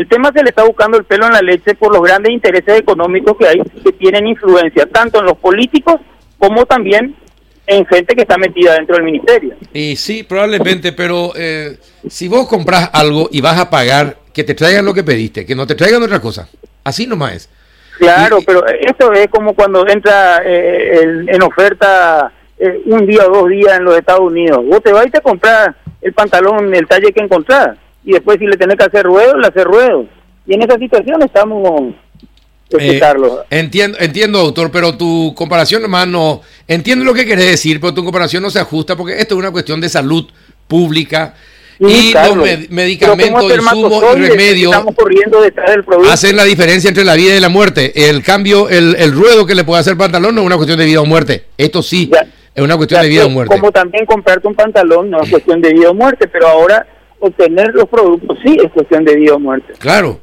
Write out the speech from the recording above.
El tema se le está buscando el pelo en la leche por los grandes intereses económicos que hay, que tienen influencia tanto en los políticos como también en gente que está metida dentro del ministerio. Y sí, probablemente, pero eh, si vos compras algo y vas a pagar, que te traigan lo que pediste, que no te traigan otra cosa. Así nomás es. Claro, pero esto es como cuando entra eh, en oferta eh, un día o dos días en los Estados Unidos. Vos te vas y te compras el pantalón, el talle que encontrás. Y después si le tenés que hacer ruedo, le haces ruedo. Y en esa situación estamos eh, entiendo, entiendo, doctor, pero tu comparación nomás no... Entiendo lo que querés decir, pero tu comparación no se ajusta porque esto es una cuestión de salud pública y los medicamentos, insumos y remedios hacen la diferencia entre la vida y la muerte. El cambio, el, el ruedo que le puede hacer pantalón no es una cuestión de vida o muerte. Esto sí es una cuestión de vida o muerte. Como también comprarte un pantalón no es cuestión de vida o muerte, pero ahora obtener los productos sí es cuestión de vida o muerte. Claro.